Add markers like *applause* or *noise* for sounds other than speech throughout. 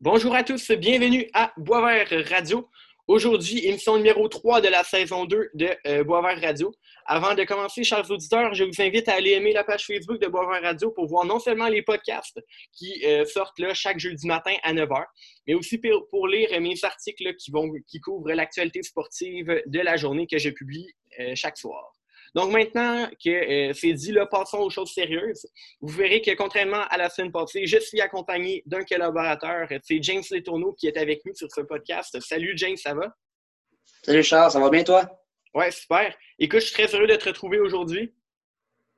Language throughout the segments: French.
Bonjour à tous, bienvenue à Boisvert Radio. Aujourd'hui, émission numéro 3 de la saison 2 de euh, Boisvert Radio. Avant de commencer, chers auditeurs, je vous invite à aller aimer la page Facebook de Boisvert Radio pour voir non seulement les podcasts qui euh, sortent là chaque jeudi matin à 9h, mais aussi pour, lire mes articles qui, vont, qui couvrent l'actualité sportive de la journée que je publie euh, chaque soir. Donc maintenant que euh, c'est dit, là, passons aux choses sérieuses. Vous verrez que contrairement à la semaine passée, je suis accompagné d'un collaborateur. C'est James Letourneau qui est avec nous sur ce podcast. Salut James, ça va? Salut Charles, ça va bien toi? Ouais, super. Écoute, je suis très heureux de te retrouver aujourd'hui.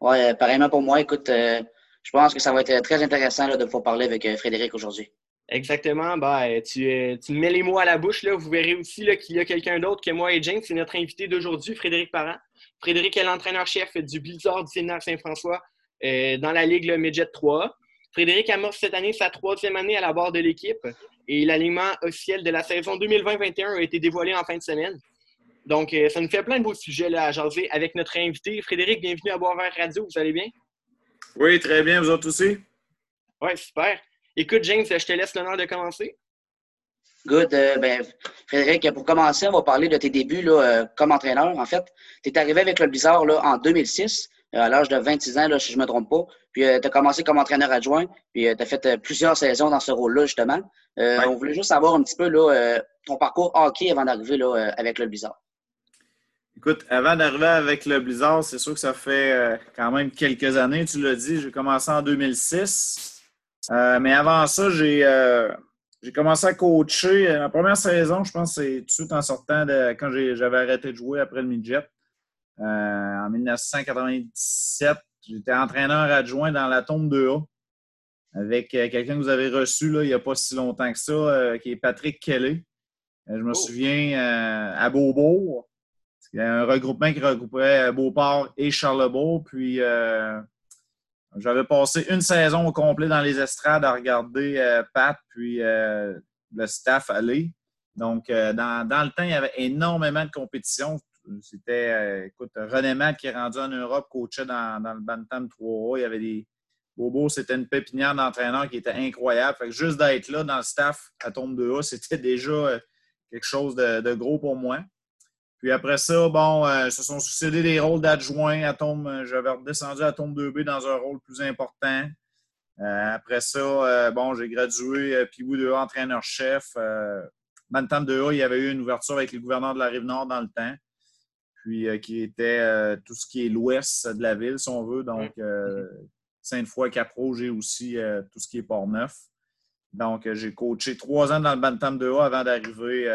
Ouais, pareillement pour moi. Écoute, euh, je pense que ça va être très intéressant de pouvoir parler avec euh, Frédéric aujourd'hui. Exactement. Bah, tu, tu, me mets les mots à la bouche. Là. Vous verrez aussi qu'il y a quelqu'un d'autre que moi et James. C'est notre invité d'aujourd'hui, Frédéric Parent. Frédéric est l'entraîneur-chef du Blizzard du Sénat Saint-François euh, dans la Ligue le Midget 3. Frédéric amorce cette année sa troisième année à la barre de l'équipe et l'alignement officiel de la saison 2020-21 a été dévoilé en fin de semaine. Donc, euh, ça nous fait plein de beaux sujets là, à jaser avec notre invité. Frédéric, bienvenue à Boisvert Radio. Vous allez bien? Oui, très bien. Vous autres aussi? Oui, super. Écoute, James, je te laisse l'honneur de commencer. Good. Euh, ben, Frédéric, pour commencer, on va parler de tes débuts là, euh, comme entraîneur. En fait, tu es arrivé avec le Blizzard là, en 2006, euh, à l'âge de 26 ans, là, si je ne me trompe pas. Puis, tu as commencé comme entraîneur adjoint, puis tu as fait plusieurs saisons dans ce rôle-là, justement. On voulait juste savoir un petit peu là, ton parcours hockey avant d'arriver là, avec le Blizzard. Écoute, avant d'arriver avec le Blizzard, c'est sûr que ça fait quand même quelques années, tu l'as dit. J'ai commencé en 2006. Mais avant ça, j'ai j'ai commencé à coacher. La euh, première saison, je pense, c'est tout de suite en sortant de quand j'avais arrêté de jouer après le midget. Euh, en 1997, j'étais entraîneur adjoint dans la tombe 2A avec euh, quelqu'un que vous avez reçu là, il n'y a pas si longtemps que ça, qui est Patrick Kelly. je me oh. souviens à Beaubourg. Il y a un regroupement qui regroupait Beauport et Charlebourg. Puis j'avais passé une saison au complet dans les estrades à regarder euh, Pat puis euh, le staff aller. Donc, euh, dans, le temps, il y avait énormément de compétition. C'était, écoute, René Matt qui est rendu en Europe, coachait dans, le Bantam 3A. Il y avait des. Bobo, c'était une pépinière d'entraîneurs qui était incroyable. Fait que juste d'être là dans le staff à Tombe 2A, *laughs* c'était déjà quelque chose de gros pour moi. Puis après ça, bon, euh, se sont succédés des rôles d'adjoint à Tombe. Euh, j'avais redescendu à Tombe 2B dans un rôle plus important. Euh, après ça, bon, j'ai gradué Pibou 2A entraîneur-chef. Bantam 2A, il y avait eu une ouverture avec le gouverneur de la Rive-Nord dans le temps, puis qui était tout ce qui est l'ouest de la ville, si on veut. Donc, Sainte-Foy, Cap-Rouge et aussi tout ce qui est Port-Neuf. Donc, j'ai coaché trois ans dans le Bantam 2A avant d'arriver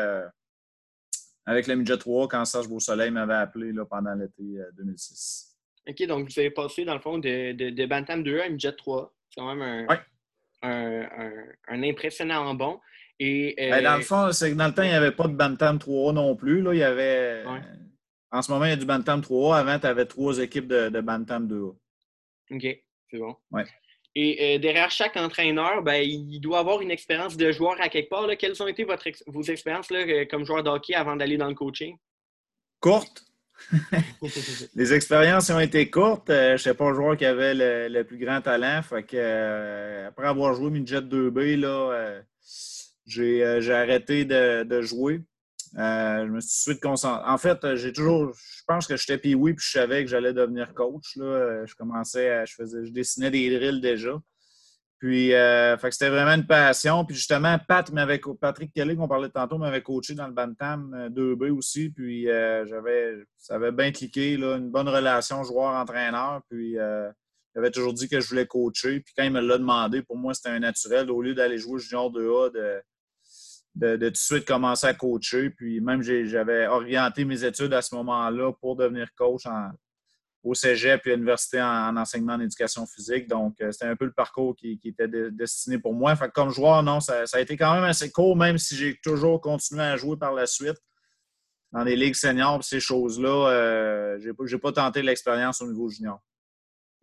avec le Midget 3 quand Serge Beausoleil m'avait appelé là, pendant l'été 2006. Euh, OK, donc vous avez passé, dans le fond, de, de, Bantam 2 à Midget 3. C'est quand même un, un, impressionnant bon. Et, euh, ben, dans le fond, c'est que dans le temps, il n'y avait pas de Bantam 3 non plus. Là. Il y avait, En ce moment, il y a du Bantam 3 Avant, tu avais trois équipes de, de Bantam 2A. OK, c'est bon. Ouais. Et euh, derrière chaque entraîneur, ben, il doit avoir une expérience de joueur à quelque part. Quelles ont été votre vos expériences là, euh, comme joueur de hockey avant d'aller dans le coaching? Courtes. *laughs* les expériences ont été courtes. Euh, je ne sais pas le joueur qui avait le, plus grand talent. Fait que, après avoir joué Midget 2B, là, j'ai, arrêté de, jouer. Je me suis suite concentré. En fait, j'ai toujours je pense que j'étais puis oui, puis je savais que j'allais devenir coach. Là. Je commençais à, je faisais, je dessinais des drills déjà. Puis, euh, c'était vraiment une passion. Puis justement, Pat m'avait, Patrick Kelly, qu'on parlait tantôt, m'avait coaché dans le Bantam 2B euh, aussi. Puis euh, j'avais, ça avait bien cliqué, une bonne relation joueur-entraîneur. Puis j'avais toujours dit que je voulais coacher. Puis quand il me l'a demandé, pour moi, c'était un naturel. Au lieu d'aller jouer junior 2A, de, de, tout de suite commencer à coacher. Puis même, j'avais orienté mes études à ce moment-là pour devenir coach au cégep puis à l'université en, enseignement en éducation physique. Donc, euh, c'était un peu le parcours qui, était destiné pour moi. Fait comme joueur, non, ça, a été quand même assez court, même si j'ai toujours continué à jouer par la suite dans les ligues seniors ces choses-là. Euh, je n'ai pas tenté l'expérience au niveau junior.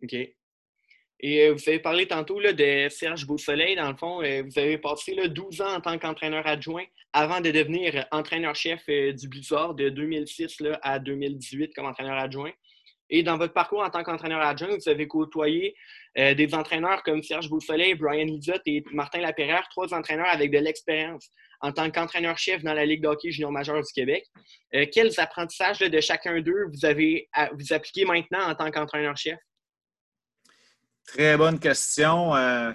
OK. Et euh, vous avez parlé tantôt là, de Serge Beausoleil. Dans le fond, euh, vous avez passé là, 12 ans en tant qu'entraîneur adjoint avant de devenir entraîneur-chef euh, du Blizzard de 2006 là, à 2018 comme entraîneur adjoint. Et dans votre parcours en tant qu'entraîneur adjoint, vous avez côtoyé des entraîneurs comme Serge Beausoleil, Brian Lizotte et Martin Lapierre, trois entraîneurs avec de l'expérience en tant qu'entraîneur-chef dans la Ligue d'hockey junior majeur du Québec. Euh, quels apprentissages de chacun d'eux vous avez à, vous maintenant en tant qu'entraîneur-chef? Très bonne question. Euh,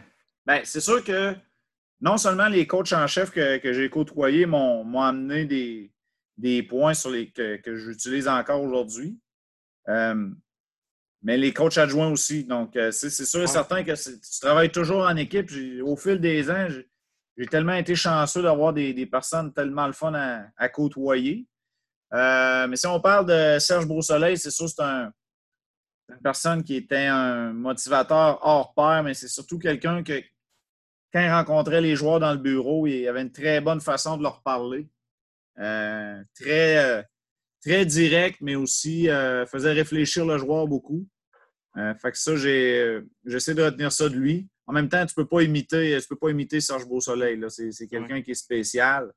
ben, c'est sûr que non seulement les coachs en chef que, j'ai côtoyés m'ont amené des, points sur les, que, j'utilise encore aujourd'hui, euh, mais les coachs adjoints aussi. Donc, euh, c'est sûr et certain que tu travailles toujours en équipe. Au fil des ans, j'ai tellement été chanceux d'avoir des, personnes tellement le fun à, côtoyer. mais si on parle de Serge Beausoleil, c'est sûr c'est un, une personne qui était un motivateur hors pair, mais c'est surtout quelqu'un que, quand il rencontrait les joueurs dans le bureau, il avait une très bonne façon de leur parler. Euh, très, euh, très direct, mais aussi euh, faisait réfléchir le joueur beaucoup. fait que ça, j'essaie de retenir ça de lui. En même temps, tu ne peux pas imiter, tu peux pas imiter Serge Beausoleil. C'est quelqu'un qui est spécial.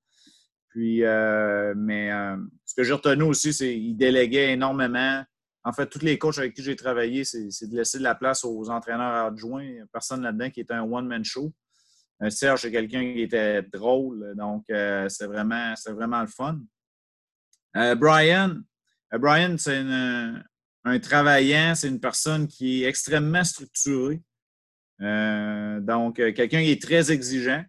Puis, mais ce que j'ai retenu aussi, c'est qu'il déléguait énormément. En fait, tous les coachs avec qui j'ai travaillé, c'est de laisser de la place aux entraîneurs adjoints. Personne là-dedans qui est un one-man show. Serge, c'est quelqu'un qui était drôle, donc euh, c'est vraiment, vraiment le fun. Euh, Brian, euh, Brian, c'est un travaillant, c'est une personne qui est extrêmement structurée. donc, quelqu'un qui est très exigeant.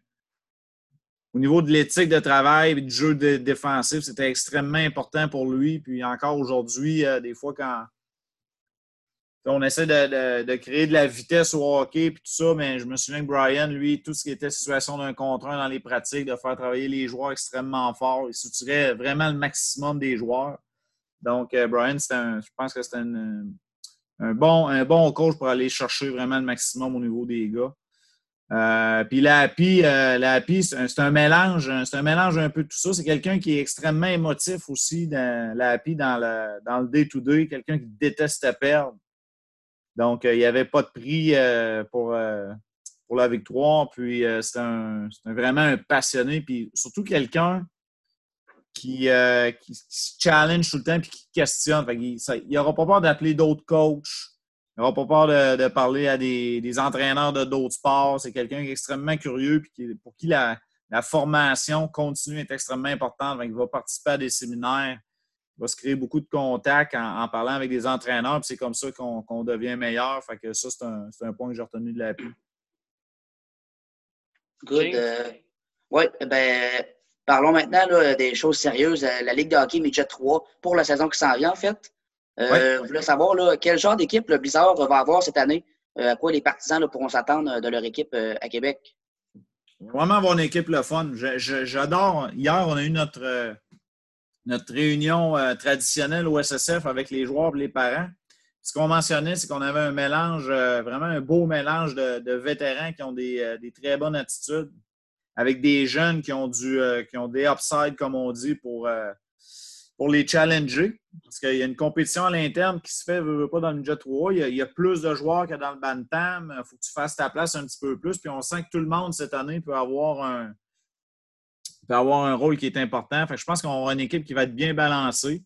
Au niveau de l'éthique de travail et du jeu défensif, c'était extrêmement important pour lui. Puis encore aujourd'hui, des fois, quand, on essaie de, créer de la vitesse au hockey et tout ça, mais je me souviens que Brian, lui, tout ce qui était situation d'un contre un dans les pratiques, de faire travailler les joueurs extrêmement fort, il soutirait vraiment le maximum des joueurs. Donc, euh, Brian, je pense que c'était un, bon, un bon coach pour aller chercher vraiment le maximum au niveau des gars. Euh, puis la Happy, euh, c'est un, mélange, c'est un mélange un peu de tout ça. C'est quelqu'un qui est extrêmement émotif aussi dans la Happy, dans le, dans le day-to-day, quelqu'un qui déteste perdre. Donc, euh, il n'y avait pas de prix pour, la victoire. Puis, c'est vraiment un passionné. Puis, surtout quelqu'un qui, qui, se challenge tout le temps et qui questionne. il n'aura pas peur d'appeler d'autres coachs. Il n'aura pas peur de, parler à des, entraîneurs de d'autres sports. C'est quelqu'un qui est extrêmement curieux et pour qui la, la formation continue est extrêmement importante. il va participer à des séminaires va se créer beaucoup de contacts en, parlant avec des entraîneurs. C'est comme ça qu'on devient meilleur. Fait que ça, c'est un, point que j'ai retenu de l'appui. Good. Euh, oui, ben, parlons maintenant des choses sérieuses. Euh, la Ligue de hockey Midget 3 pour la saison qui s'en vient, en fait. Euh, Je voulais savoir là, quel genre d'équipe le Blizzard va avoir cette année. à quoi les partisans pourront s'attendre de leur équipe à Québec? Vraiment avoir une équipe le fun. J'adore. Hier, on a eu notre notre réunion euh, traditionnelle au SSF avec les joueurs et les parents. Ce qu'on mentionnait, c'est qu'on avait un mélange, euh, vraiment un beau mélange de, vétérans qui ont euh, des, très bonnes attitudes, avec des jeunes qui ont, du, qui ont des upsides, comme on dit, pour, pour les challenger. Parce qu'il y a une compétition à l'interne qui se fait pas dans le Jet 3. Il y, a, plus de joueurs que dans le Bantam. Il faut que tu fasses ta place un petit peu plus. Puis on sent que tout le monde cette année peut avoir un, peut avoir un rôle qui est important. je pense qu'on aura une équipe qui va être bien balancée.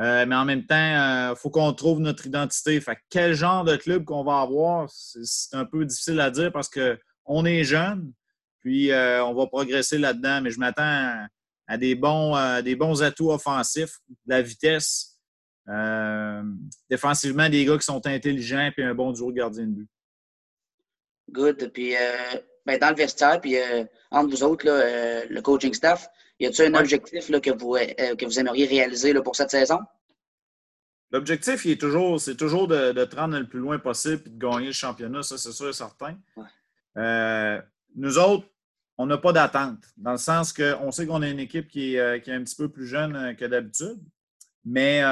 Euh, mais en même temps, il euh, faut qu'on trouve notre identité. Quel genre de club qu'on va avoir, c'est un peu difficile à dire parce qu'on est jeune, puis euh, on va progresser là-dedans. Mais je m'attends à, des, bons, des bons atouts offensifs, de la vitesse, défensivement, des gars qui sont intelligents, puis un bon duo de gardien de but. Good. Puis ben, dans le vestiaire, puis euh, entre vous autres, euh, le coaching staff, y a-t-il un objectif que, vous, euh, que vous aimeriez réaliser pour cette saison? L'objectif, c'est toujours, toujours de, de, te rendre le plus loin possible et de gagner le championnat, ça, c'est sûr et certain. nous autres, on n'a pas d'attente, dans le sens qu'on sait qu'on a une équipe qui est, est, un petit peu plus jeune que d'habitude, mais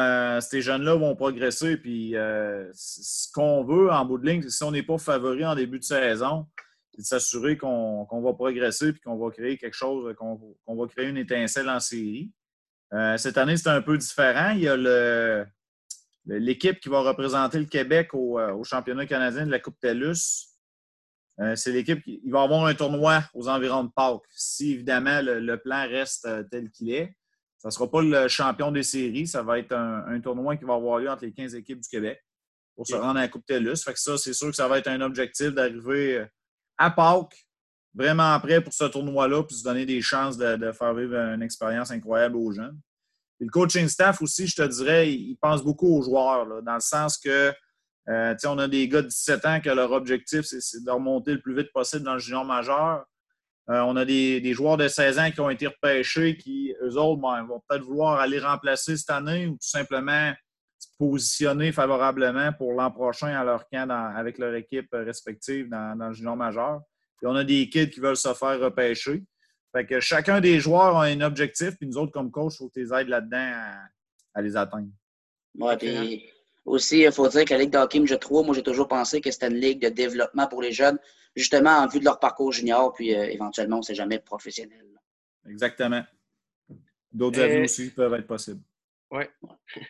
ces jeunes-là vont progresser. Puis ce qu'on veut en bout de ligne, si on n'est pas favori en début de saison, c'est de s'assurer qu'on va progresser et qu'on va créer quelque chose, qu'on va créer une étincelle en série. Euh, cette année, c'est un peu différent. Il y a l'équipe qui va représenter le Québec euh, au, championnat canadien de la Coupe TELUS. Euh, c'est l'équipe qui va avoir un tournoi aux environs de Pâques. Si évidemment le, plan reste tel qu'il est. Ça ne sera pas le champion des séries. Ça va être un, tournoi qui va avoir lieu entre les 15 équipes du Québec pour se rendre à la Coupe TELUS. Fait que ça, c'est sûr que ça va être un objectif d'arriver euh, à Pâques, vraiment prêt pour ce tournoi-là, puis se donner des chances de, faire vivre une expérience incroyable aux jeunes. le coaching staff aussi, je te dirais, il pense beaucoup aux joueurs, dans le sens que euh, on a des gars de 17 ans que leur objectif, c'est de remonter le plus vite possible dans le junior majeur. Euh, on a des, joueurs de 16 ans qui ont été repêchés qui, eux autres, ben, vont peut-être vouloir aller remplacer cette année ou tout simplement se positionner favorablement pour l'an prochain à leur camp avec leur équipe respective dans, le junior majeur. Puis on a des kids qui veulent se faire repêcher. Fait que chacun des joueurs a un objectif, puis nous autres, comme coach, il faut que tu les aides là-dedans à, les atteindre. Aussi, il faut dire que la Ligue d'hockey je 3, moi, j'ai toujours pensé que c'était une ligue de développement pour les jeunes, justement en vue de leur parcours junior, puis euh, éventuellement, on ne sait jamais professionnel. Exactement. D'autres euh, avis aussi peuvent être possibles. Oui. *laughs*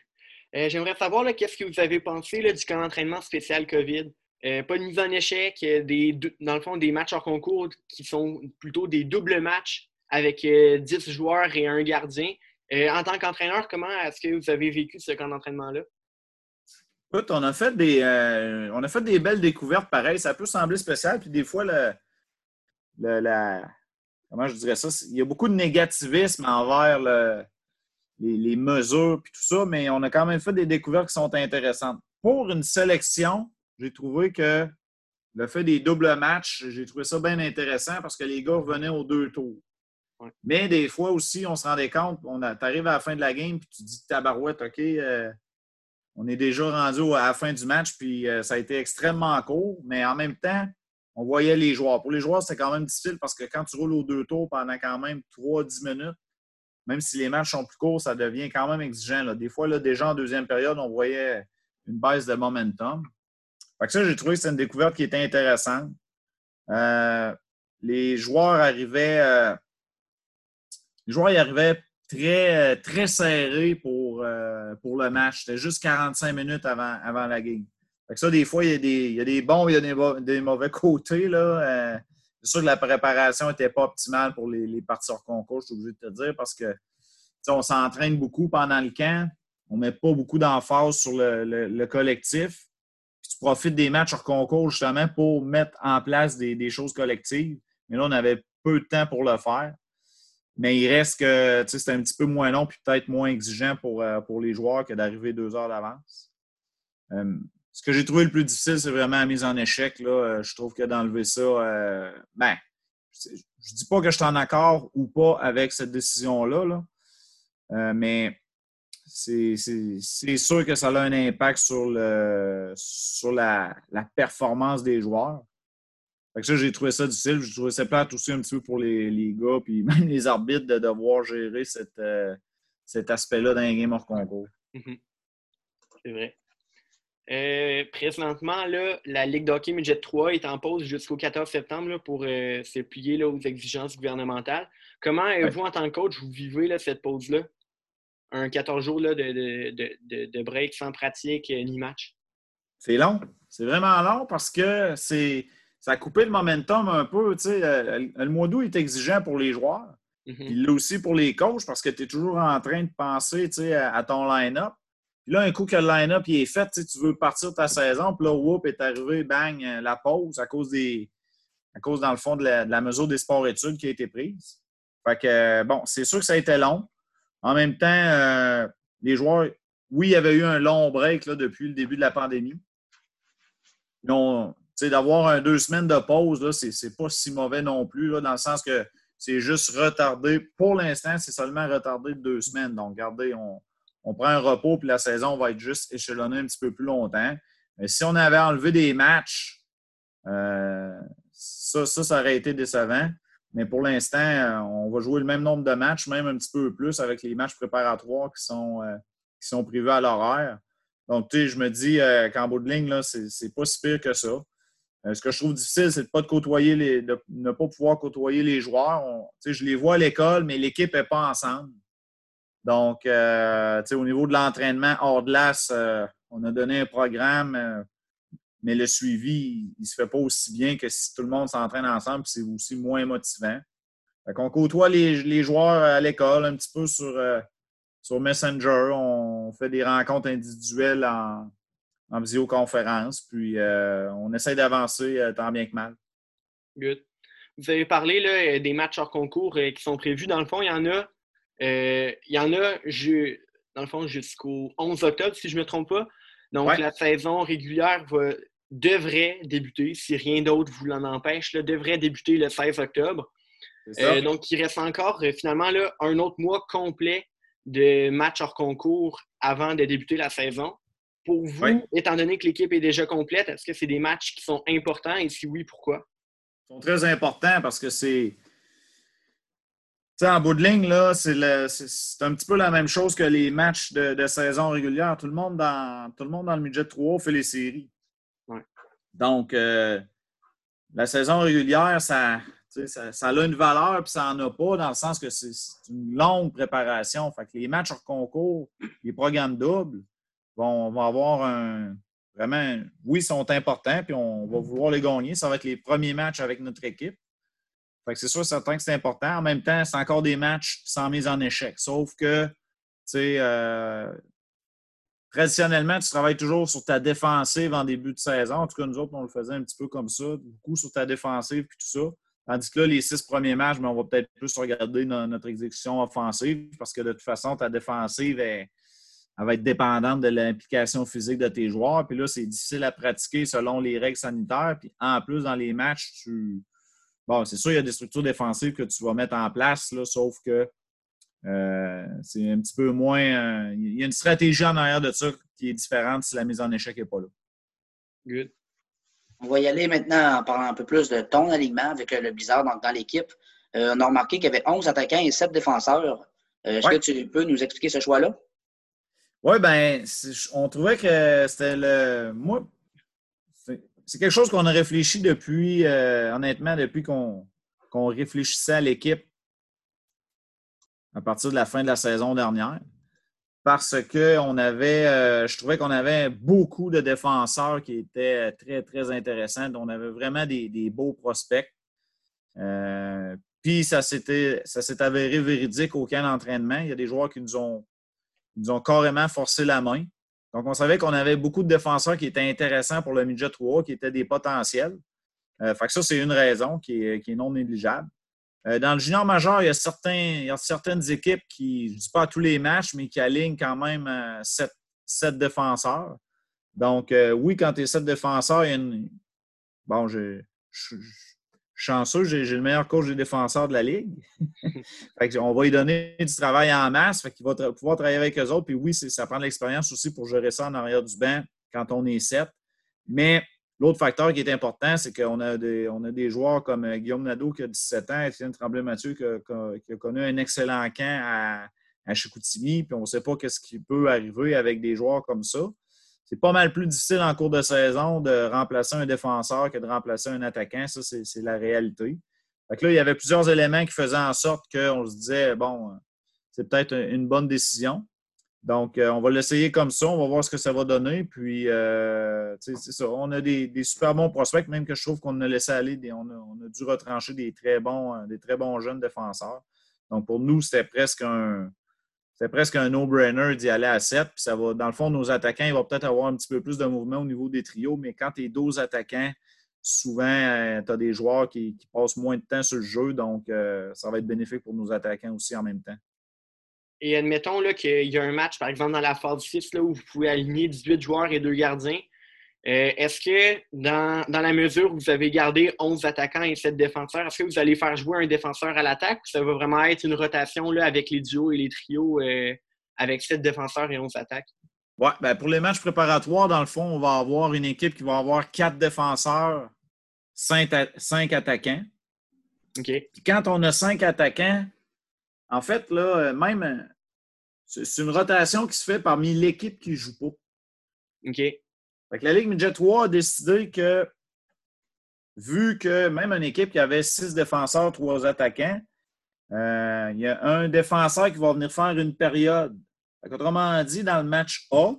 Euh, j'aimerais savoir qu'est-ce que vous avez pensé là, du camp d'entraînement spécial COVID? pas de mise en échec, des, dans le fond, des matchs hors concours qui sont plutôt des doubles matchs avec 10 joueurs et un gardien. en tant qu'entraîneur, comment est-ce que vous avez vécu ce camp d'entraînement-là? Écoute, on a fait des, euh, on a fait des belles découvertes pareil. Ça peut sembler spécial, puis des fois, le, la, comment je dirais ça, il y a beaucoup de négativisme envers les, mesures puis tout ça, mais on a quand même fait des découvertes qui sont intéressantes. Pour une sélection, j'ai trouvé que le fait des doubles matchs, j'ai trouvé ça bien intéressant parce que les gars venaient aux deux tours. Mais des fois aussi, on se rendait compte, tu arrives à la fin de la game puis tu dis tabarouette, OK, euh, on est déjà rendu à la fin du match, puis euh, ça a été extrêmement court, mais en même temps, on voyait les joueurs. Pour les joueurs, c'est quand même difficile parce que quand tu roules aux deux tours pendant quand même 3-10 minutes, même si les matchs sont plus courts, ça devient quand même exigeant. Des fois, là, déjà en deuxième période, on voyait une baisse de momentum. Ça, j'ai trouvé que c'est une découverte qui était intéressante. Euh, les joueurs arrivaient. Euh, les joueurs y arrivaient très, très serrés pour, euh, pour le match. C'était juste 45 minutes avant, avant la game. Fait ça, des fois, il y, a des, il y a des bons il y a des, mauvais côtés. Là. Euh, c'est sûr que la préparation n'était pas optimale pour les, les parties hors concours, je suis obligé de te dire, parce que on s'entraîne beaucoup pendant le camp. On ne met pas beaucoup d'emphase sur le, le, collectif. tu profites des matchs hors concours justement pour mettre en place des, des choses collectives. Mais là, on avait peu de temps pour le faire. Mais il reste que c'est un petit peu moins long puis peut-être moins exigeant pour, euh, pour les joueurs que d'arriver deux heures d'avance. Euh, ce que j'ai trouvé le plus difficile, c'est vraiment la mise en échec. Là. Euh, je trouve que d'enlever ça, ben, je ne dis pas que je suis en accord ou pas avec cette décision-là, là. mais c'est sûr que ça a un impact sur, le, sur la performance des joueurs. Fait que ça, j'ai trouvé ça difficile. J'ai trouvé ça plate aussi un petit peu pour les, les gars, puis *laughs* même les arbitres de devoir gérer cette, euh, cet aspect-là dans les games hors concours. Mhm. C'est vrai. Euh, présentement, là, la Ligue d'hockey Midget 3 est en pause jusqu'au 14 septembre pour euh, se plier aux exigences gouvernementales. Comment, vous, en tant que coach, vous vivez là, cette pause-là? Un 14 jours de, de, break sans pratique ni match? C'est long. C'est vraiment long parce que c'est ça a coupé le momentum un peu. Euh, le mois d'août est exigeant pour les joueurs. Mhm. Il l'est aussi pour les coachs parce que tu es toujours en train de penser à, ton line-up. Puis là, un coup que le line-up est fait, tu veux partir ta saison, puis là, whoop, est arrivé, bang, euh, la pause à cause des. à cause, dans le fond, de la, mesure des sports-études qui a été prise. Fait que, euh, bon, c'est sûr que ça a été long. En même temps, les joueurs, oui, il y avait eu un long break là, depuis le début de la pandémie. Non d'avoir un deux semaines de pause, ce n'est pas si mauvais non plus, là, dans le sens que c'est juste retardé. Pour l'instant, c'est seulement retardé de deux semaines. Donc, regardez, on, prend un repos, puis la saison va être juste échelonnée un petit peu plus longtemps. Mais si on avait enlevé des matchs, euh, ça, ça, aurait été décevant. Mais pour l'instant, on va jouer le même nombre de matchs, même un petit peu plus avec les matchs préparatoires qui sont, euh, qui sont prévus à l'horaire. Donc, tu sais, je me dis euh, bout de ligne, c'est pas si pire que ça. Euh, ce que je trouve difficile, c'est de pas de côtoyer les, de ne pas pouvoir côtoyer les joueurs. je les vois à l'école, mais l'équipe n'est pas ensemble. Donc, euh, au niveau de l'entraînement hors glace, euh, on a donné un programme, mais le suivi, il ne se fait pas aussi bien que si tout le monde s'entraîne ensemble, c'est aussi moins motivant. on côtoie les, joueurs à l'école un petit peu sur sur Messenger. On fait des rencontres individuelles en, en visioconférence. Puis euh, on essaie d'avancer euh, tant bien que mal. Good. Vous avez parlé là, des matchs hors concours qui sont prévus. Dans le fond, il y en a, il y en a dans le fond, jusqu'au 11 octobre, si je ne me trompe pas. Donc, la saison régulière devrait débuter, si rien d'autre vous l'en empêche, devrait débuter le 16 octobre. Euh, donc, il reste encore euh, finalement là, un autre mois complet de matchs hors concours avant de débuter la saison. Pour vous, étant donné que l'équipe est déjà complète, est-ce que c'est des matchs qui sont importants? Et si oui, pourquoi? Ils sont très importants parce que c'est en bout de ligne, là, c'est, un petit peu la même chose que les matchs de, saison régulière. Tout le, monde dans, tout le monde dans le midget 3 fait les séries. Donc, euh, la saison régulière, ça, ça, a une valeur puis ça n'en a pas dans le sens que c'est, une longue préparation. Fait que les matchs hors concours, les programmes doubles vont, avoir un. Vraiment, oui, ils sont importants puis on va vouloir les gagner. Ça va être les premiers matchs avec notre équipe. Fait que c'est sûr, certain que c'est important. En même temps, c'est encore des matchs sans mise en échec. Sauf que, tu sais, euh, traditionnellement, tu travailles toujours sur ta défensive en début de saison. En tout cas, nous autres, on le faisait un petit peu comme ça, beaucoup sur ta défensive et tout ça. Tandis que là, les six premiers matchs, mais ben, on va peut-être plus regarder notre exécution offensive parce que de toute façon, ta défensive elle va être dépendante de l'implication physique de tes joueurs. Puis là, c'est difficile à pratiquer selon les règles sanitaires. Puis en plus, dans les matchs, tu, Bon, c'est sûr, il y a des structures défensives que tu vas mettre en place, là, sauf que euh, c'est un petit peu moins. Euh, il y a une stratégie en arrière de ça qui est différente si la mise en échec n'est pas là. Good. On va y aller maintenant en parlant un peu plus de ton alignement avec le Blizzard dans, dans l'équipe. Euh, on a remarqué qu'il y avait 11 attaquants et 7 défenseurs. Est-ce que tu peux nous expliquer ce choix-là? Oui, bien, on trouvait que c'était le. Moi, c'est quelque chose qu'on a réfléchi depuis, euh, honnêtement, depuis qu'on réfléchissait à l'équipe à partir de la fin de la saison dernière. Parce que on avait, euh, je trouvais qu'on avait beaucoup de défenseurs qui étaient très, très intéressants. On avait vraiment des, beaux prospects. Euh, puis ça s'est avéré véridique au camp d'entraînement. Il y a des joueurs qui nous ont, qui nous ont carrément forcé la main. Donc, on savait qu'on avait beaucoup de défenseurs qui étaient intéressants pour le midget 3, qui étaient des potentiels. Euh, fait que ça, c'est une raison qui est, non négligeable. Euh, dans le junior majeur, il y a, certaines équipes qui, je ne dis pas à tous les matchs, mais qui alignent quand même euh, sept, défenseurs. Donc, oui, quand tu es sept défenseurs, il y a une. Bon, je, chanceux, j'ai le meilleur coach des défenseurs de la Ligue. *laughs* on va lui donner du travail en masse, fait qu'il va pouvoir travailler avec eux autres. Puis oui, ça prend de l'expérience aussi pour gérer ça en arrière du banc quand on est sept. Mais l'autre facteur qui est important, c'est qu'on a, des, on a des joueurs comme euh, Guillaume Nadeau qui a 17 ans, Étienne Tremblay-Mathieu qui, a connu un excellent camp à, à Chicoutimi, puis on ne sait pas ce qui peut arriver avec des joueurs comme ça c'est pas mal plus difficile en cours de saison de remplacer un défenseur que de remplacer un attaquant. Ça, c'est la réalité. là, il y avait plusieurs éléments qui faisaient en sorte qu'on se disait, bon, c'est peut-être une bonne décision. Donc, euh, on va l'essayer comme ça. On va voir ce que ça va donner. Puis, euh, c'est ça. On a des, super bons prospects, même que je trouve qu'on a laissé aller. on, a, dû retrancher des très bons, des très bons jeunes défenseurs. Donc, pour nous, c'était presque un, c'est presque un no-brainer d'y aller à 7. Puis ça va, dans le fond, nos attaquants, ils vont peut-être avoir un petit peu plus de mouvement au niveau des trios, mais quand tu es 12 attaquants, souvent, euh, tu as des joueurs qui, passent moins de temps sur le jeu, donc euh, ça va être bénéfique pour nos attaquants aussi en même temps. Et admettons qu'il y a un match, par exemple, dans la phase 6, là, où vous pouvez aligner 18 joueurs et deux gardiens. Euh, est-ce que dans, la mesure où vous avez gardé 11 attaquants et 7 défenseurs, est-ce que vous allez faire jouer un défenseur à l'attaque ou ça va vraiment être une rotation là, avec les duos et les trios euh, avec 7 défenseurs et 11 attaques? Oui, ben pour les matchs préparatoires, dans le fond, on va avoir une équipe qui va avoir 4 défenseurs, 5, attaquants. OK. quand on a 5 attaquants, en fait, là, euh, même, c'est une rotation qui se fait parmi l'équipe qui ne joue pas. OK la Ligue Midget 3 a décidé que, vu que même une équipe qui avait six défenseurs, trois attaquants, euh, il y a un défenseur qui va venir faire une période. autrement dit, dans le match A,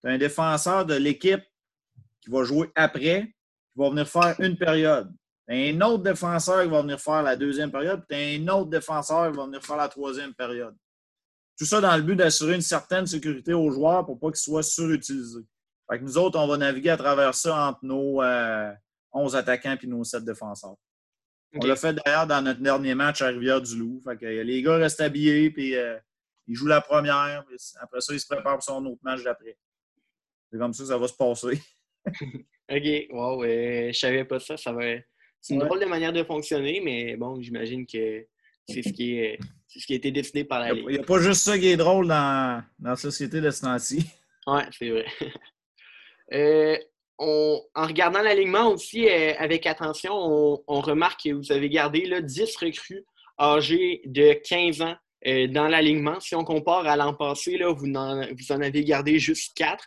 tu as un défenseur de l'équipe qui va jouer après, qui va venir faire une période. Un autre défenseur qui va venir faire la deuxième période, puis tu un autre défenseur qui va venir faire la troisième période. tout ça dans le but d'assurer une certaine sécurité aux joueurs pour pas qu'ils soient surutilisés. Fait que nous autres, on va naviguer à travers ça entre nos 11 attaquants et nos 7 défenseurs. On l'a fait d'ailleurs dans notre dernier match à Rivière-du-Loup. les gars restent habillés, puis ils jouent la première. Après ça, ils se préparent pour son autre match d'après. C'est comme ça que ça va se passer. *laughs* OK. Wow, je savais pas ça. ça va... C'est une drôle de manière de fonctionner, mais bon, j'imagine que c'est ce qui est ce qui a été décidé par la Ligue. Il n'y a, pas juste ça qui est drôle dans, dans la société de ce temps-ci. Oui, c'est vrai. *laughs* Euh, en regardant l'alignement aussi euh, avec attention, on, remarque que vous avez gardé là, 10 recrues âgés de 15 ans euh, dans l'alignement. Si on compare à l'an passé, là, vous, en, vous avez gardé juste 4.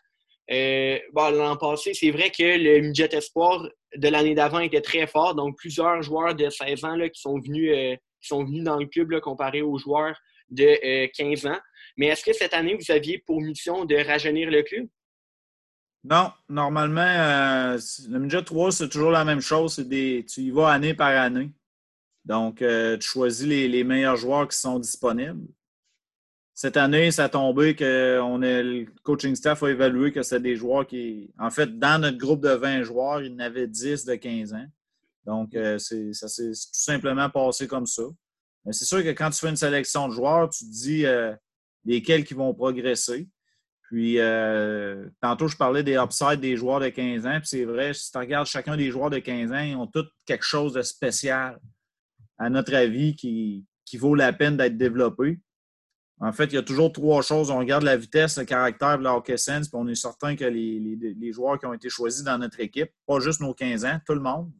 bon, l'an passé, c'est vrai que le budget espoir de l'année d'avant était très fort. Donc, plusieurs joueurs de 16 ans là, qui, sont venus, qui sont venus dans le club là, comparé aux joueurs de 15 ans. Mais est-ce que cette année, vous aviez pour mission de rajeunir le club? Non, normalement, euh, le midget 3, c'est toujours la même chose. Des, tu y vas année par année. Donc, euh, tu choisis les, meilleurs joueurs qui sont disponibles. Cette année, ça a tombé que on est, le coaching staff a évalué que c'est des joueurs qui. En fait, dans notre groupe de 20 joueurs, il y en avait 10 de 15 ans. Donc, euh, ça s'est tout simplement passé comme ça. Mais c'est sûr que quand tu fais une sélection de joueurs, tu dis lesquels qui vont progresser. Puis, euh, tantôt, je parlais des upsides des joueurs de 15 ans. Puis, c'est vrai, si tu regardes chacun des joueurs de 15 ans, ils ont tous quelque chose de spécial, à notre avis, qui, vaut la peine d'être développé. En fait, il y a toujours trois choses. On regarde la vitesse, le caractère le hockey sense, puis on est certain que les, joueurs qui ont été choisis dans notre équipe, pas juste nos 15 ans, tout le monde,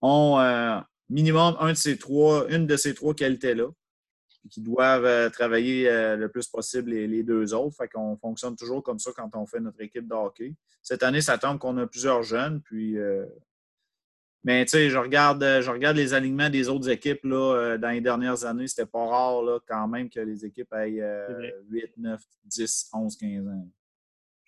ont euh, minimum une de ces trois qualités-là qui doivent euh, travailler euh, le plus possible les, deux autres. Fait qu'on fonctionne toujours comme ça quand on fait notre équipe de hockey. Cette année, ça tombe qu'on a plusieurs jeunes. Puis, euh, mais tu sais, je regarde, je regarde les alignements des autres équipes là, dans les dernières années. C'était pas rare là, quand même que les équipes aient 8, 9, 10, 11, 15 ans.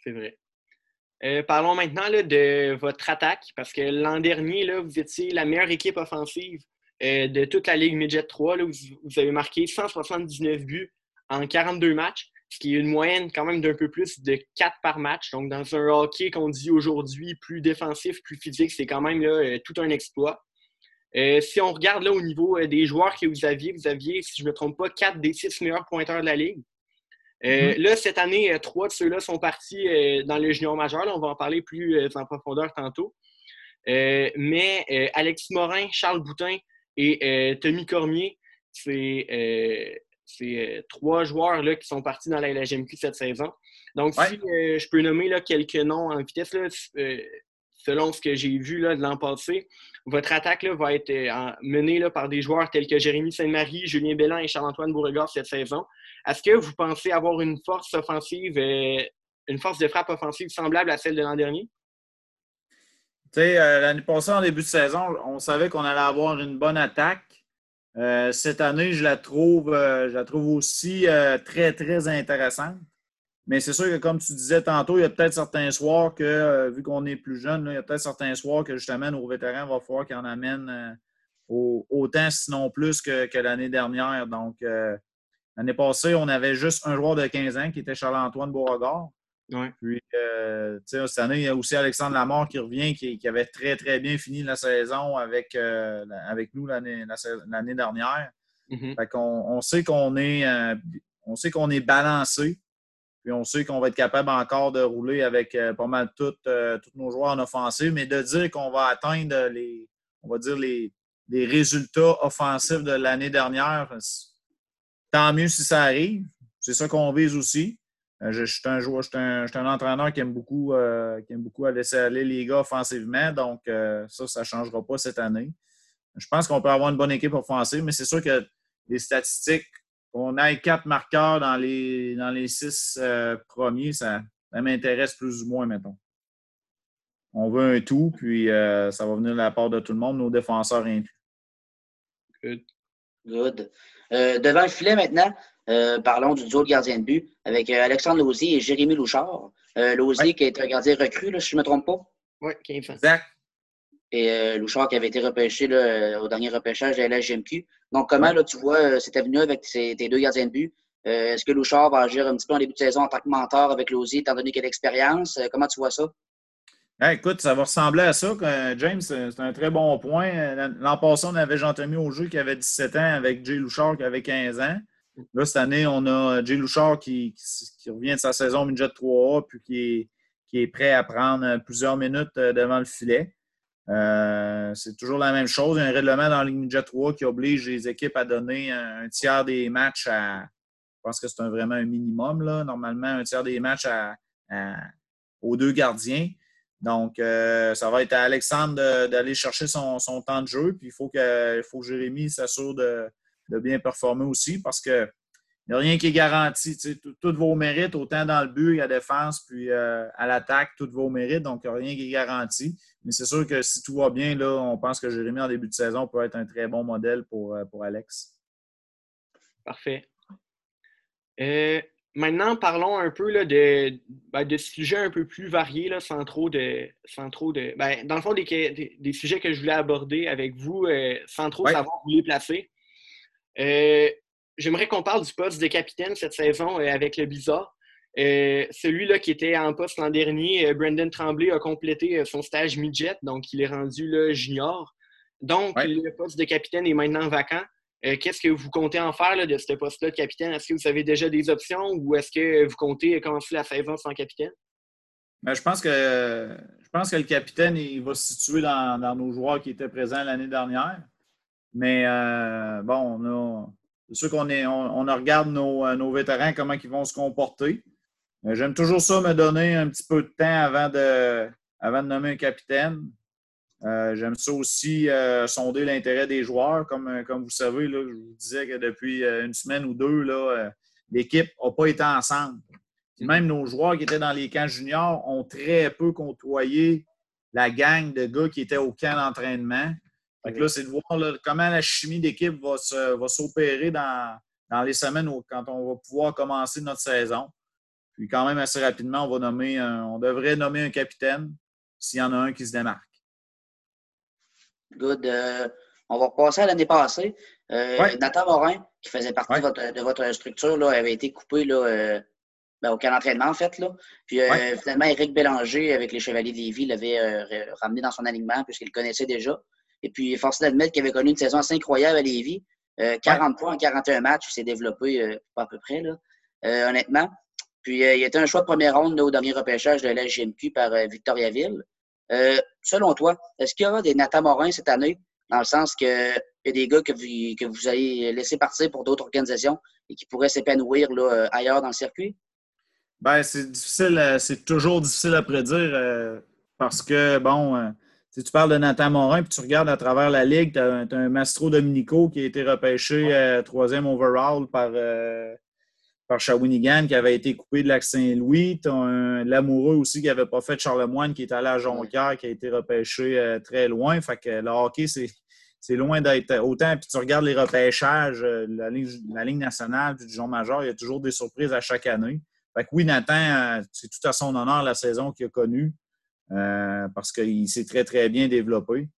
C'est vrai. parlons maintenant là, de votre attaque, parce que l'an dernier, là, vous étiez la meilleure équipe offensive euh, de toute la Ligue Midget 3. Là, vous, vous, avez marqué 179 buts en 42 matchs, ce qui est une moyenne quand même d'un peu plus de 4 par match. Donc, dans un hockey qu'on dit aujourd'hui plus défensif, plus physique, c'est quand même là, euh, tout un exploit. Euh, si on regarde là, au niveau des joueurs que vous aviez, vous aviez, si je ne me trompe pas, 4 des 6 meilleurs pointeurs de la Ligue. Mm-hmm. Là, cette année, trois de ceux-là sont partis dans le junior majeur. on va en parler plus en profondeur tantôt. mais Alexis Morin, Charles Boutin, et euh, Tommy Cormier, c'est euh, euh, trois joueurs là, qui sont partis dans la LGMQ cette saison. Donc, si je peux nommer là, quelques noms en vitesse, là, selon ce que j'ai vu là, de l'an passé, votre attaque là, va être menée là, par des joueurs tels que Jérémy Saint-Marie, Julien Bellan et Charles-Antoine Beauregard cette saison. Est-ce que vous pensez avoir une force offensive, une force de frappe offensive semblable à celle de l'an dernier? Euh, l'année passée, en début de saison, on savait qu'on allait avoir une bonne attaque. Euh, cette année, je la trouve, euh, aussi très, très intéressante. Mais c'est sûr que, comme tu disais tantôt, il y a peut-être certains soirs que, vu qu'on est plus jeune, il y a peut-être certains soirs que justement nos vétérans vont falloir qu'ils en amènent autant, sinon plus que, que l'année dernière. Donc, l'année passée, on avait juste un joueur de 15 ans qui était Charles-Antoine Beauregard. Puis, euh, cette année, il y a aussi Alexandre Lamort qui revient, qui, avait très, très bien fini la saison avec, euh, avec nous l'année dernière. Mm-hmm. on, sait qu'on est, euh, on sait qu'on est balancé. Puis on sait qu'on va être capable encore de rouler avec pas mal tous nos joueurs en offensive, mais de dire qu'on va atteindre les, on va dire les, les résultats offensifs de l'année dernière, tant mieux si ça arrive. C'est ça qu'on vise aussi. Euh, je, suis un joueur, je suis un, entraîneur qui aime beaucoup, euh, qui aime beaucoup laisser aller les gars offensivement. Donc, euh, ça, ça ne changera pas cette année. Je pense qu'on peut avoir une bonne équipe offensive, mais c'est sûr que les statistiques, qu'on ait quatre marqueurs dans les, dans les six premiers, ça, m'intéresse plus ou moins, mettons. On veut un tout, puis ça va venir de la part de tout le monde, nos défenseurs inclus. Good. Good. devant le filet maintenant, euh, parlons du duo de gardien de but avec euh, Alexandre Lausier et Jérémy Louchard. Euh, Lausier qui est un gardien recru, là, si je ne me trompe pas. Oui, qui est Exact. Et Louchard qui avait été repêché là, au dernier repêchage de la GMQ. Donc, comment là, tu vois, c'était venu avec tes deux gardiens de but, Est-ce que Louchard va agir un petit peu en début de saison en tant que mentor avec Lausier, étant donné qu'il a l'expérience? Comment tu vois ça? écoute, ça va ressembler à ça. James, c'est un très bon point. L'an passé, on avait Jean-Thomas au jeu qui avait 17 ans avec Jay Louchard qui avait 15 ans. Là, cette année, on a Jay Louchard qui, revient de sa saison midget 3A puis qui est, prêt à prendre plusieurs minutes euh, devant le filet. Euh, c'est toujours la même chose. Il y a un règlement dans la Ligue Midget 3 qui oblige les équipes à donner un, tiers des matchs à. Je pense que c'est vraiment un minimum, là, normalement, un tiers des matchs aux deux gardiens. Donc, euh, ça va être à Alexandre d'aller chercher son, temps de jeu. Puis il faut que, faut que Jérémy s'assure de, bien performer aussi parce que il n'y a rien qui est garanti. Tous vos mérites, autant dans le but, à la défense, puis euh, à l'attaque, tous vos mérites. Donc, il n'y a rien qui est garanti. Mais c'est sûr que si tout va bien, là, on pense que Jérémy, en début de saison, peut être un très bon modèle pour, euh, pour Alex. Parfait. Maintenant, parlons un peu là, de, ben, de sujets un peu plus variés, là, sans trop de. Sans trop de ben, dans le fond, des, des, sujets que je voulais aborder avec vous, euh, sans trop savoir où les placer. Euh, j'aimerais qu'on parle du poste de capitaine cette saison euh, avec le Bizarre. Celui-là qui était en poste l'an dernier, Brendan Tremblay a complété son stage midget, donc il est rendu là, junior. Donc, le poste de capitaine est maintenant vacant. Euh, qu'est-ce que vous comptez en faire de ce poste-là de capitaine? Est-ce que vous avez déjà des options ou est-ce que vous comptez commencer la saison sans capitaine? Ben, je, pense que, je pense que le capitaine il va se situer dans, nos joueurs qui étaient présents l'année dernière. Mais euh, bon, c'est sûr qu'on on, regarde nos, vétérans, comment ils vont se comporter. Euh, j'aime toujours ça, me donner un petit peu de temps avant de, avant de nommer un capitaine. Euh, j'aime ça aussi euh, sonder l'intérêt des joueurs. Comme, euh, comme vous savez, là, je vous disais que depuis une semaine ou deux, l'équipe n'a pas été ensemble. même nos joueurs qui étaient dans les camps juniors ont très peu côtoyé la gang de gars qui étaient au camp d'entraînement. Là, c'est de voir comment la chimie d'équipe va, s'opérer dans, dans les semaines où, quand on va pouvoir commencer notre saison. Puis quand même assez rapidement, on va nommer on devrait nommer un capitaine s'il y en a un qui se démarque. Good. Euh, on va repasser à l'année passée. Euh, Nathan Morin, qui faisait partie de, votre, structure, là, avait été coupé là, euh, ben, au camp d'entraînement, en fait. Là. Puis finalement, Eric Bélanger, avec les Chevaliers de Lévis, l'avait ramené dans son alignement puisqu'il le connaissait déjà. Et puis, force d'admettre qu'il avait connu une saison assez incroyable à Lévis. 40 points en 41 matchs, il s'est développé pas à peu près, là, honnêtement. Puis, il était un choix de première ronde au dernier repêchage de la GMQ par Victoriaville. Euh, selon toi, est-ce qu'il y aura des Nathan Morin cette année, dans le sens qu'il y a des gars que vous, que vous avez laissés partir pour d'autres organisations et qui pourraient s'épanouir euh, ailleurs dans le circuit? Ben, c'est difficile, euh, c'est toujours difficile à prédire parce que, bon, si tu parles de Nathan Morin puis tu regardes à travers la ligue, tu as, un Mastro Dominico qui a été repêché troisième overall par, par Shawinigan qui avait été coupé de lac Saint-Louis. Tu as l'amoureux aussi qui n'avait pas fait de Charlemagne qui est allé à Jonquière, qui a été repêché euh, très loin. Fait que le hockey, c'est loin d'être autant. Puis tu regardes les repêchages, euh, la ligne, nationale du Dijon majeur, il y a toujours des surprises à chaque année. Fait que oui, Nathan, euh, c'est tout à son honneur la saison qu'il a connue parce qu'il s'est très, très bien développé.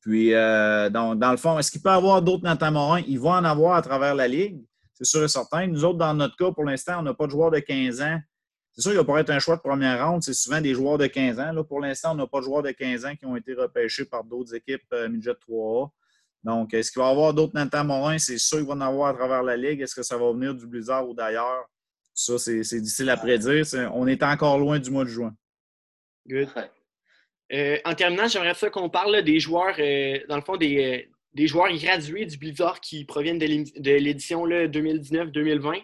Puis, dans, dans, le fond, est-ce qu'il peut y avoir d'autres Nathan Morin? Il va en avoir à travers la Ligue c'est sûr et certain. Nous autres, dans notre cas, pour l'instant, on n'a pas de joueurs de 15 ans. C'est sûr, il va pas être un choix de première ronde. C'est souvent des joueurs de 15 ans. Là, pour l'instant, on n'a pas de joueurs de 15 ans qui ont été repêchés par d'autres équipes euh, midget 3A. Donc, est-ce qu'il va y avoir d'autres Nathan Morin? C'est sûr qu'il va en avoir à travers la Ligue. Est-ce que ça va venir du Blizzard ou d'ailleurs? Ça, c'est difficile à prédire. on est encore loin du mois de juin. Good. Euh, en terminant, j'aimerais ça qu'on parle des joueurs, euh, dans le fond, des, des joueurs gradués du Blizzard qui proviennent de l'édition 2019-2020.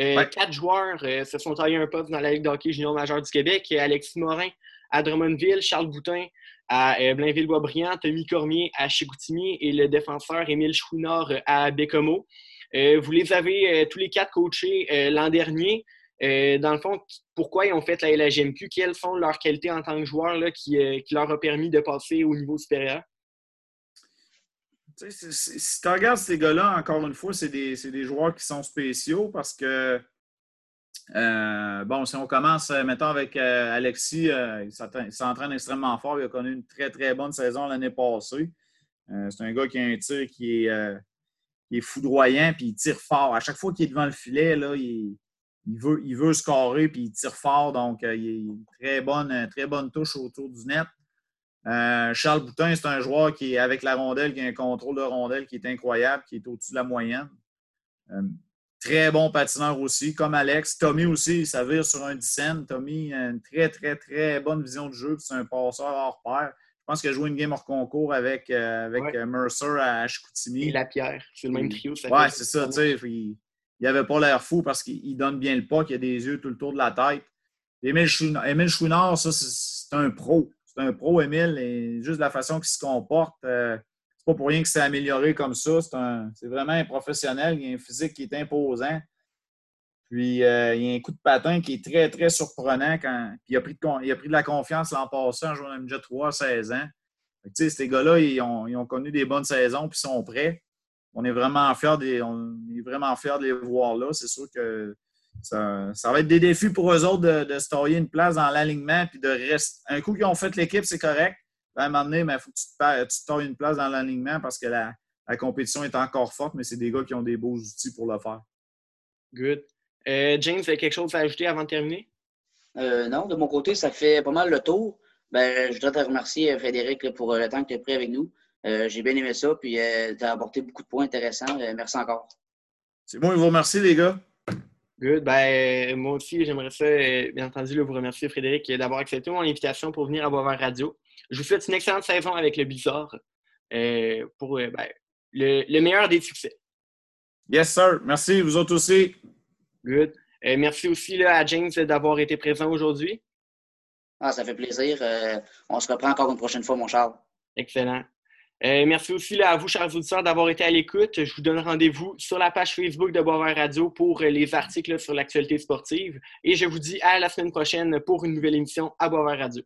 Euh, quatre joueurs euh, se sont taillés un poste dans la Ligue d'hockey junior majeur du Québec. Alexis Morin à Drummondville, Charles Boutin à euh, Blainville-Boisbriand, Tommy Cormier à Chicoutimi et le défenseur Émile Chouinard à Bécomo. vous les avez tous les quatre coachés l'an dernier. Dans le fond, pourquoi ils ont fait la LHMQ? Quelles sont leurs qualités en tant que joueurs là, qui, leur ont permis de passer au niveau supérieur? si tu regardes ces gars-là, encore une fois, c'est des, joueurs qui sont spéciaux parce que, euh, bon, si on commence, euh, mettons, avec euh, Alexis, il s'entraîne extrêmement fort. Il a connu une très, très bonne saison l'année passée. c'est un gars qui a un tir qui est, est foudroyant, puis il tire fort. À chaque fois qu'il est devant le filet, là, il, veut, il veut scorer, puis il tire fort. Donc, euh, il a une très bonne, très bonne touche autour du net. Euh, Charles Boutin, c'est un joueur qui est avec la rondelle, qui a un contrôle de rondelle qui est incroyable, qui est au-dessus de la moyenne. Euh, très bon patineur aussi, comme Alex. Tommy aussi, ça vire sur un dizaine. Tommy a une très, très, très bonne vision de jeu. C'est un passeur hors pair. Je pense qu'il a joué une game hors concours avec, euh, avec Mercer à Chicoutimi. Et Lapierre, c'est le même trio. Oui, c'est ça. Il n'avait pas l'air fou parce qu'il donne bien le pas, qu'il a des yeux tout le tour de la tête. Émile Chouinard, ça, c'est un pro c'est un pro, Émile, juste la façon qu'il se comporte, euh, c'est pas pour rien que c'est amélioré comme ça. C'est vraiment un professionnel. Il a un physique qui est imposant. Puis euh, il a un coup de patin qui est très, très surprenant. Quand, puis il a, pris de, il la confiance l'an passé en jouant déjà 3 16 ans. ces gars-là, ils ont, connu des bonnes saisons puis sont prêts. On est vraiment fiers, on est vraiment fiers de les voir là. C'est sûr que ça, va être des défis pour eux autres de, de se tailler une place dans l'alignement puis de rester. Un coup qu'ils ont fait l'équipe, c'est correct. À un moment donné, il ben, faut que tu te, tu tailles une place dans l'alignement parce que la, compétition est encore forte, mais c'est des gars qui ont des beaux outils pour le faire. Good. Euh, James, quelque chose à ajouter avant de terminer? Euh, non, de mon côté, ça fait pas mal le tour. Ben, je voudrais te remercier, Frédéric, pour le temps que tu as pris avec nous. Euh, j'ai bien aimé ça, puis tu as apporté beaucoup de points intéressants. merci encore. C'est bon, je vous remercie, les gars. Good. Ben, moi aussi, j'aimerais ça, euh, bien entendu, vous remercier, Frédéric, d'avoir accepté mon invitation pour venir à Boisvert Radio. Je vous souhaite une excellente saison avec le Bizarre euh, pour euh, ben, le, meilleur des succès. Yes, sir. Merci. Vous autres aussi. Good. merci aussi à James d'avoir été présent aujourd'hui. Ah, ça fait plaisir. on se reprend encore une prochaine fois, mon Charles. Excellent. Euh, merci aussi à vous, chers auditeurs, d'avoir été à l'écoute. Je vous donne rendez-vous sur la page Facebook de Boisvert Radio pour euh, les articles sur l'actualité sportive. Et je vous dis à la semaine prochaine pour une nouvelle émission à Boisvert Radio.